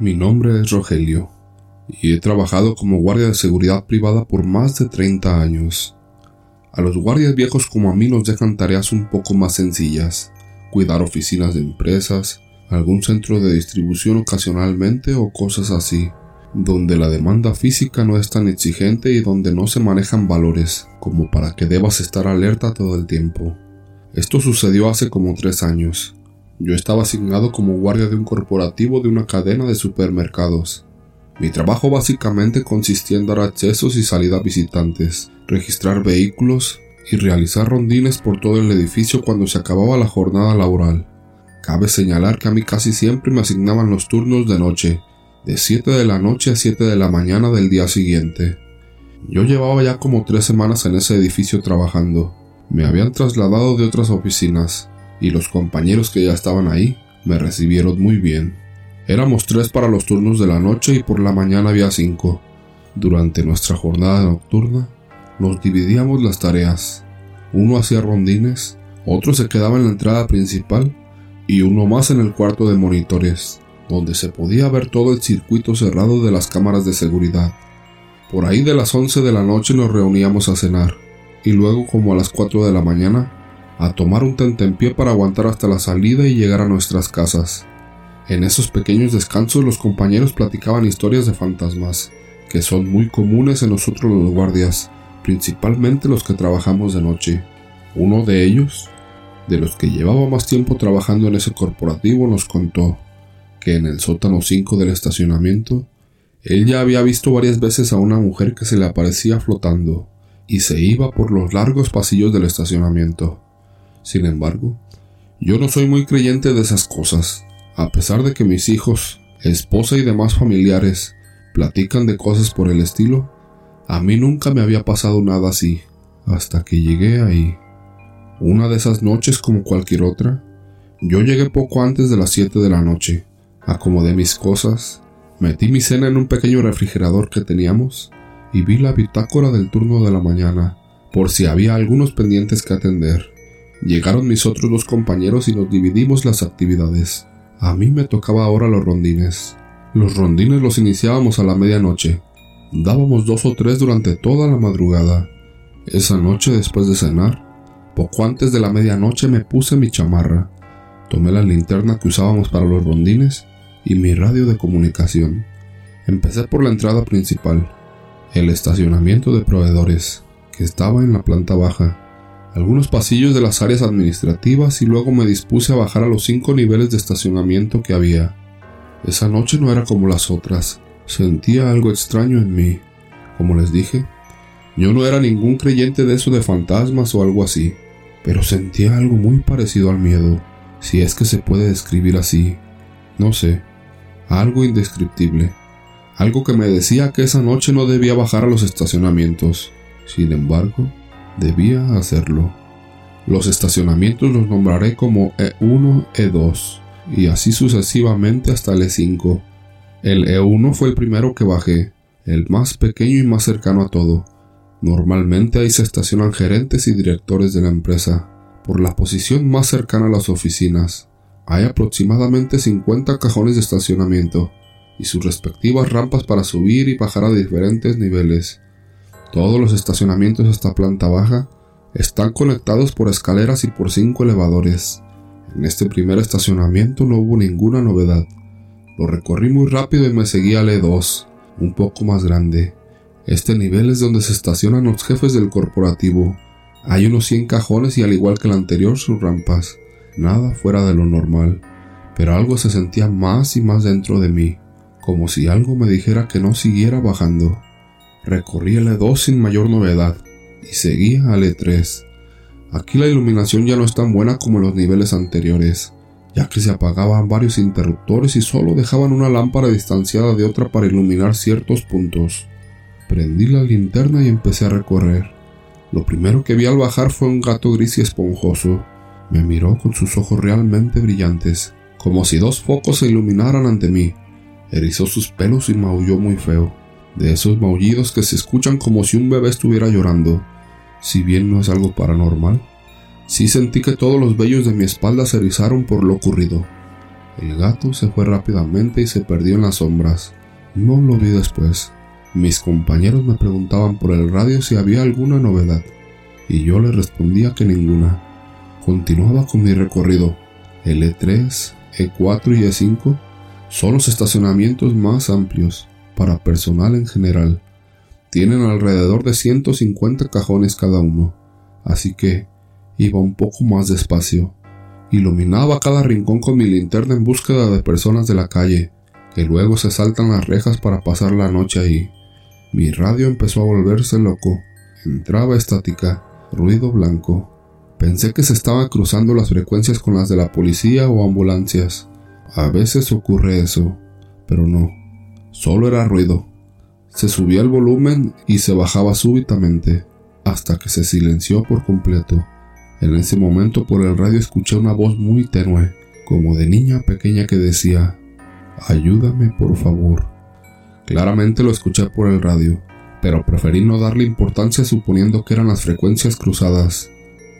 Mi nombre es Rogelio y he trabajado como guardia de seguridad privada por más de 30 años. A los guardias viejos como a mí nos dejan tareas un poco más sencillas, cuidar oficinas de empresas, algún centro de distribución ocasionalmente o cosas así, donde la demanda física no es tan exigente y donde no se manejan valores como para que debas estar alerta todo el tiempo. Esto sucedió hace como tres años, yo estaba asignado como guardia de un corporativo de una cadena de supermercados. Mi trabajo básicamente consistía en dar accesos y salida a visitantes, registrar vehículos y realizar rondines por todo el edificio cuando se acababa la jornada laboral. Cabe señalar que a mí casi siempre me asignaban los turnos de noche, de 7 de la noche a 7 de la mañana del día siguiente. Yo llevaba ya como tres semanas en ese edificio trabajando. Me habían trasladado de otras oficinas, y los compañeros que ya estaban ahí me recibieron muy bien. Éramos tres para los turnos de la noche y por la mañana había cinco. Durante nuestra jornada nocturna nos dividíamos las tareas. Uno hacía rondines, otro se quedaba en la entrada principal y uno más en el cuarto de monitores, donde se podía ver todo el circuito cerrado de las cámaras de seguridad. Por ahí de las once de la noche nos reuníamos a cenar, y luego como a las cuatro de la mañana a tomar un tentempié para aguantar hasta la salida y llegar a nuestras casas. En esos pequeños descansos los compañeros platicaban historias de fantasmas, que son muy comunes en nosotros los guardias, principalmente los que trabajamos de noche. Uno de ellos, de los que llevaba más tiempo trabajando en ese corporativo, nos contó que en el sótano 5 del estacionamiento, él ya había visto varias veces a una mujer que se le aparecía flotando y se iba por los largos pasillos del estacionamiento. Sin embargo, yo no soy muy creyente de esas cosas, a pesar de que mis hijos, esposa y demás familiares platican de cosas por el estilo, a mí nunca me había pasado nada así, hasta que llegué ahí. Una de esas noches como cualquier otra, yo llegué poco antes de las 7 de la noche, acomodé mis cosas, metí mi cena en un pequeño refrigerador que teníamos y vi la bitácora del turno de la mañana, por si había algunos pendientes que atender. Llegaron mis otros dos compañeros y nos dividimos las actividades. A mí me tocaba ahora los rondines. Los rondines los iniciábamos a la medianoche. Dábamos dos o tres durante toda la madrugada. Esa noche después de cenar, poco antes de la medianoche me puse mi chamarra, tomé la linterna que usábamos para los rondines y mi radio de comunicación. Empecé por la entrada principal, el estacionamiento de proveedores, que estaba en la planta baja algunos pasillos de las áreas administrativas y luego me dispuse a bajar a los cinco niveles de estacionamiento que había. Esa noche no era como las otras, sentía algo extraño en mí. Como les dije, yo no era ningún creyente de eso de fantasmas o algo así, pero sentía algo muy parecido al miedo, si es que se puede describir así. No sé, algo indescriptible, algo que me decía que esa noche no debía bajar a los estacionamientos. Sin embargo, debía hacerlo. Los estacionamientos los nombraré como E1, E2 y así sucesivamente hasta el E5. El E1 fue el primero que bajé, el más pequeño y más cercano a todo. Normalmente ahí se estacionan gerentes y directores de la empresa, por la posición más cercana a las oficinas. Hay aproximadamente 50 cajones de estacionamiento y sus respectivas rampas para subir y bajar a diferentes niveles. Todos los estacionamientos hasta planta baja están conectados por escaleras y por cinco elevadores. En este primer estacionamiento no hubo ninguna novedad. Lo recorrí muy rápido y me seguí al E2, un poco más grande. Este nivel es donde se estacionan los jefes del corporativo. Hay unos 100 cajones y al igual que el anterior sus rampas. Nada fuera de lo normal. Pero algo se sentía más y más dentro de mí, como si algo me dijera que no siguiera bajando. Recorrí el E2 sin mayor novedad y seguía al E3. Aquí la iluminación ya no es tan buena como en los niveles anteriores, ya que se apagaban varios interruptores y solo dejaban una lámpara distanciada de otra para iluminar ciertos puntos. Prendí la linterna y empecé a recorrer. Lo primero que vi al bajar fue un gato gris y esponjoso. Me miró con sus ojos realmente brillantes, como si dos focos se iluminaran ante mí. Erizó sus pelos y maulló muy feo de esos maullidos que se escuchan como si un bebé estuviera llorando. Si bien no es algo paranormal, sí sentí que todos los vellos de mi espalda se erizaron por lo ocurrido. El gato se fue rápidamente y se perdió en las sombras. No lo vi después. Mis compañeros me preguntaban por el radio si había alguna novedad, y yo les respondía que ninguna. Continuaba con mi recorrido. El E3, E4 y E5 son los estacionamientos más amplios para personal en general. Tienen alrededor de 150 cajones cada uno, así que iba un poco más despacio. Iluminaba cada rincón con mi linterna en búsqueda de personas de la calle, que luego se saltan las rejas para pasar la noche ahí. Mi radio empezó a volverse loco. Entraba estática, ruido blanco. Pensé que se estaban cruzando las frecuencias con las de la policía o ambulancias. A veces ocurre eso, pero no. Solo era ruido. Se subía el volumen y se bajaba súbitamente, hasta que se silenció por completo. En ese momento por el radio escuché una voz muy tenue, como de niña pequeña que decía, Ayúdame por favor. Claramente lo escuché por el radio, pero preferí no darle importancia suponiendo que eran las frecuencias cruzadas.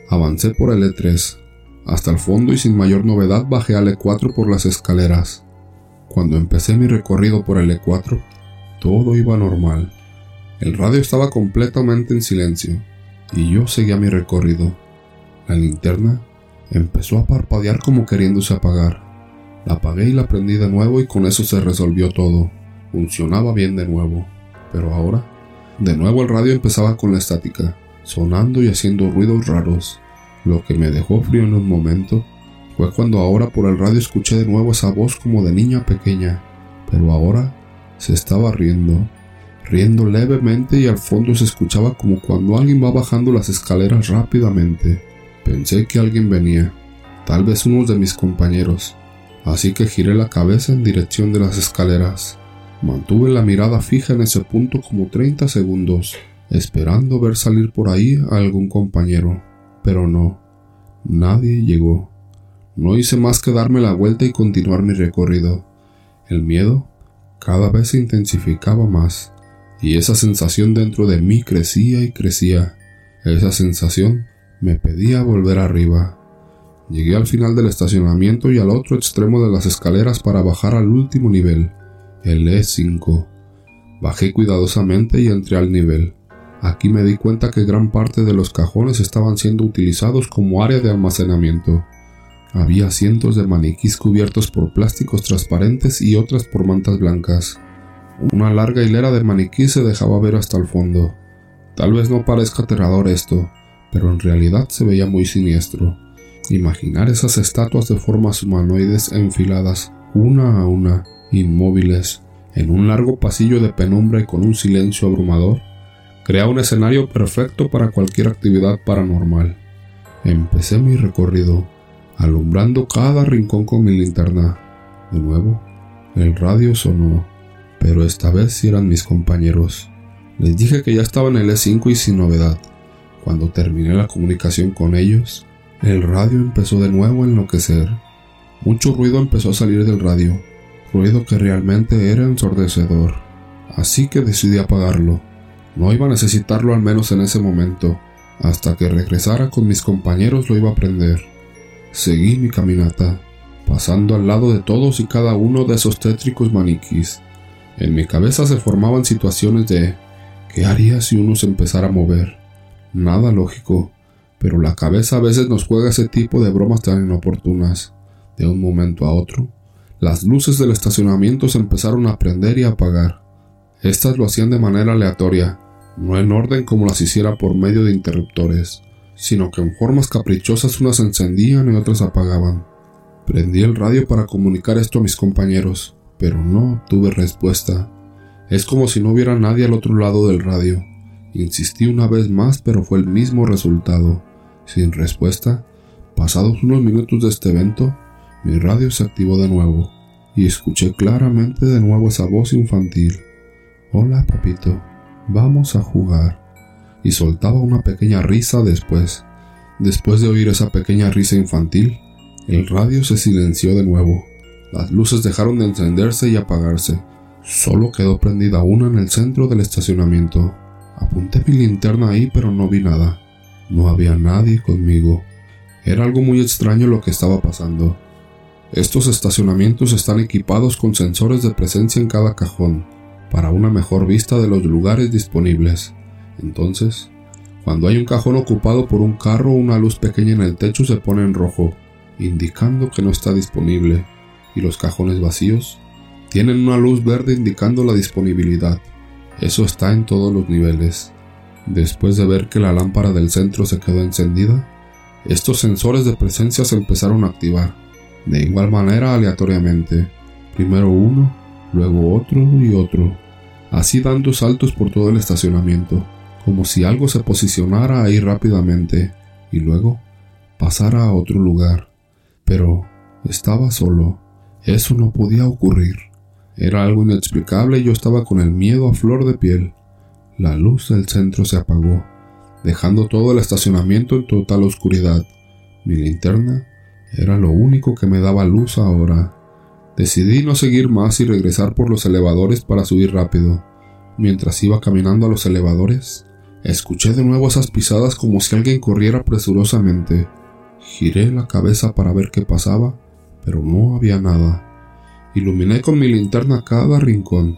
Avancé por el E3, hasta el fondo y sin mayor novedad bajé al E4 por las escaleras. Cuando empecé mi recorrido por el E4, todo iba normal. El radio estaba completamente en silencio y yo seguía mi recorrido. La linterna empezó a parpadear como queriéndose apagar. La apagué y la prendí de nuevo y con eso se resolvió todo. Funcionaba bien de nuevo. Pero ahora, de nuevo el radio empezaba con la estática, sonando y haciendo ruidos raros. Lo que me dejó frío en un momento fue cuando ahora por el radio escuché de nuevo esa voz como de niña pequeña, pero ahora se estaba riendo, riendo levemente y al fondo se escuchaba como cuando alguien va bajando las escaleras rápidamente. Pensé que alguien venía, tal vez uno de mis compañeros, así que giré la cabeza en dirección de las escaleras. Mantuve la mirada fija en ese punto como 30 segundos, esperando ver salir por ahí a algún compañero, pero no, nadie llegó. No hice más que darme la vuelta y continuar mi recorrido. El miedo cada vez se intensificaba más, y esa sensación dentro de mí crecía y crecía. Esa sensación me pedía volver arriba. Llegué al final del estacionamiento y al otro extremo de las escaleras para bajar al último nivel, el E5. Bajé cuidadosamente y entré al nivel. Aquí me di cuenta que gran parte de los cajones estaban siendo utilizados como área de almacenamiento. Había cientos de maniquís cubiertos por plásticos transparentes y otras por mantas blancas. Una larga hilera de maniquís se dejaba ver hasta el fondo. Tal vez no parezca aterrador esto, pero en realidad se veía muy siniestro. Imaginar esas estatuas de formas humanoides enfiladas, una a una, inmóviles, en un largo pasillo de penumbra y con un silencio abrumador, crea un escenario perfecto para cualquier actividad paranormal. Empecé mi recorrido alumbrando cada rincón con mi linterna. De nuevo, el radio sonó, pero esta vez eran mis compañeros. Les dije que ya estaba en el E5 y sin novedad. Cuando terminé la comunicación con ellos, el radio empezó de nuevo a enloquecer. Mucho ruido empezó a salir del radio, ruido que realmente era ensordecedor. Así que decidí apagarlo. No iba a necesitarlo al menos en ese momento. Hasta que regresara con mis compañeros lo iba a prender. Seguí mi caminata, pasando al lado de todos y cada uno de esos tétricos maniquís. En mi cabeza se formaban situaciones de ¿qué haría si uno se empezara a mover? Nada lógico, pero la cabeza a veces nos juega ese tipo de bromas tan inoportunas. De un momento a otro, las luces del estacionamiento se empezaron a prender y a apagar. Estas lo hacían de manera aleatoria, no en orden como las hiciera por medio de interruptores sino que en formas caprichosas unas encendían y otras apagaban. Prendí el radio para comunicar esto a mis compañeros, pero no tuve respuesta. Es como si no hubiera nadie al otro lado del radio. Insistí una vez más, pero fue el mismo resultado. Sin respuesta, pasados unos minutos de este evento, mi radio se activó de nuevo y escuché claramente de nuevo esa voz infantil. Hola, papito, vamos a jugar y soltaba una pequeña risa después. Después de oír esa pequeña risa infantil, el radio se silenció de nuevo. Las luces dejaron de encenderse y apagarse. Solo quedó prendida una en el centro del estacionamiento. Apunté mi linterna ahí pero no vi nada. No había nadie conmigo. Era algo muy extraño lo que estaba pasando. Estos estacionamientos están equipados con sensores de presencia en cada cajón, para una mejor vista de los lugares disponibles. Entonces, cuando hay un cajón ocupado por un carro, una luz pequeña en el techo se pone en rojo, indicando que no está disponible, y los cajones vacíos tienen una luz verde indicando la disponibilidad. Eso está en todos los niveles. Después de ver que la lámpara del centro se quedó encendida, estos sensores de presencia se empezaron a activar, de igual manera aleatoriamente, primero uno, luego otro y otro, así dando saltos por todo el estacionamiento, como si algo se posicionara ahí rápidamente y luego pasara a otro lugar. Pero estaba solo. Eso no podía ocurrir. Era algo inexplicable y yo estaba con el miedo a flor de piel. La luz del centro se apagó, dejando todo el estacionamiento en total oscuridad. Mi linterna era lo único que me daba luz ahora. Decidí no seguir más y regresar por los elevadores para subir rápido. Mientras iba caminando a los elevadores, escuché de nuevo esas pisadas como si alguien corriera presurosamente. Giré la cabeza para ver qué pasaba, pero no había nada. Iluminé con mi linterna cada rincón,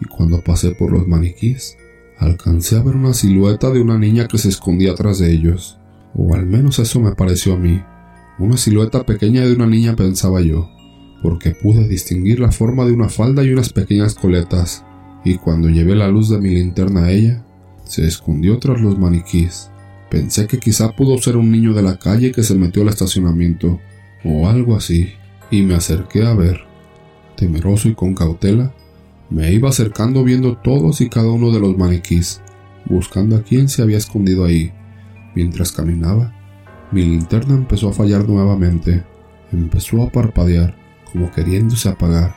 y cuando pasé por los maniquís, alcancé a ver una silueta de una niña que se escondía atrás de ellos. O al menos eso me pareció a mí. Una silueta pequeña de una niña pensaba yo, porque pude distinguir la forma de una falda y unas pequeñas coletas, y cuando llevé la luz de mi linterna a ella, se escondió tras los maniquís. Pensé que quizá pudo ser un niño de la calle que se metió al estacionamiento, o algo así, y me acerqué a ver. Temeroso y con cautela, me iba acercando viendo todos y cada uno de los maniquís, buscando a quién se había escondido ahí. Mientras caminaba, mi linterna empezó a fallar nuevamente, empezó a parpadear, como queriéndose apagar.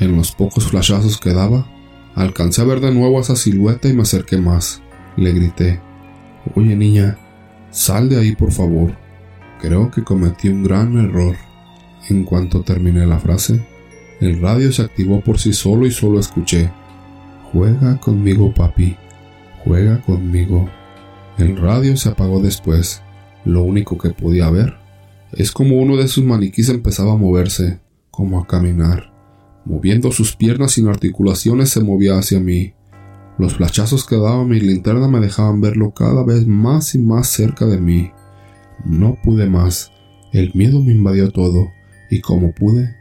En los pocos flashazos que daba, alcancé a ver de nuevo esa silueta y me acerqué más. Le grité, Oye niña, sal de ahí por favor. Creo que cometí un gran error. En cuanto terminé la frase, el radio se activó por sí solo y solo escuché, Juega conmigo papi, juega conmigo. El radio se apagó después. Lo único que podía ver es como uno de sus maniquíes empezaba a moverse, como a caminar. Moviendo sus piernas sin articulaciones se movía hacia mí. Los flachazos que daba mi linterna me dejaban verlo cada vez más y más cerca de mí. No pude más. El miedo me invadió todo, y como pude,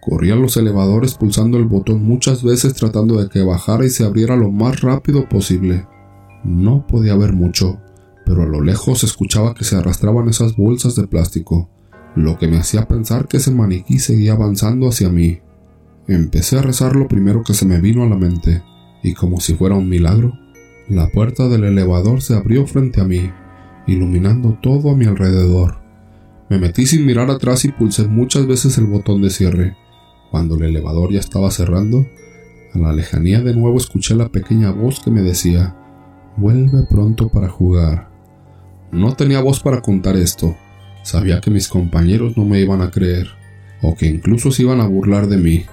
corrí a los elevadores pulsando el botón muchas veces tratando de que bajara y se abriera lo más rápido posible. No podía ver mucho, pero a lo lejos escuchaba que se arrastraban esas bolsas de plástico, lo que me hacía pensar que ese maniquí seguía avanzando hacia mí. Empecé a rezar lo primero que se me vino a la mente, y como si fuera un milagro, la puerta del elevador se abrió frente a mí, iluminando todo a mi alrededor. Me metí sin mirar atrás y pulsé muchas veces el botón de cierre. Cuando el elevador ya estaba cerrando, a la lejanía de nuevo escuché la pequeña voz que me decía, Vuelve pronto para jugar. No tenía voz para contar esto. Sabía que mis compañeros no me iban a creer, o que incluso se iban a burlar de mí.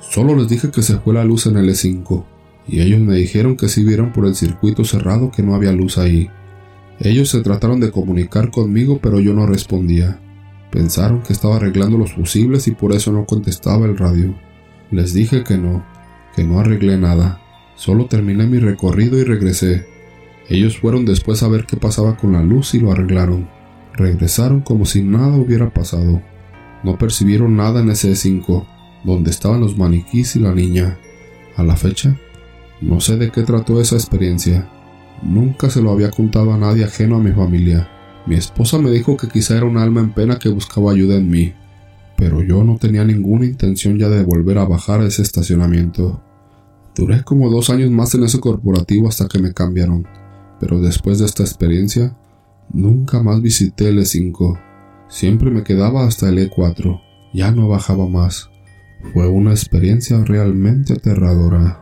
Solo les dije que se fue la luz en el E5, y ellos me dijeron que si vieron por el circuito cerrado que no había luz ahí. Ellos se trataron de comunicar conmigo, pero yo no respondía. Pensaron que estaba arreglando los fusibles y por eso no contestaba el radio. Les dije que no, que no arreglé nada. Solo terminé mi recorrido y regresé. Ellos fueron después a ver qué pasaba con la luz y lo arreglaron. Regresaron como si nada hubiera pasado. No percibieron nada en ese 5, donde estaban los maniquís y la niña. A la fecha, no sé de qué trató esa experiencia. Nunca se lo había contado a nadie ajeno a mi familia. Mi esposa me dijo que quizá era un alma en pena que buscaba ayuda en mí, pero yo no tenía ninguna intención ya de volver a bajar a ese estacionamiento. Duré como dos años más en ese corporativo hasta que me cambiaron, pero después de esta experiencia, nunca más visité el E5. Siempre me quedaba hasta el E4, ya no bajaba más. Fue una experiencia realmente aterradora.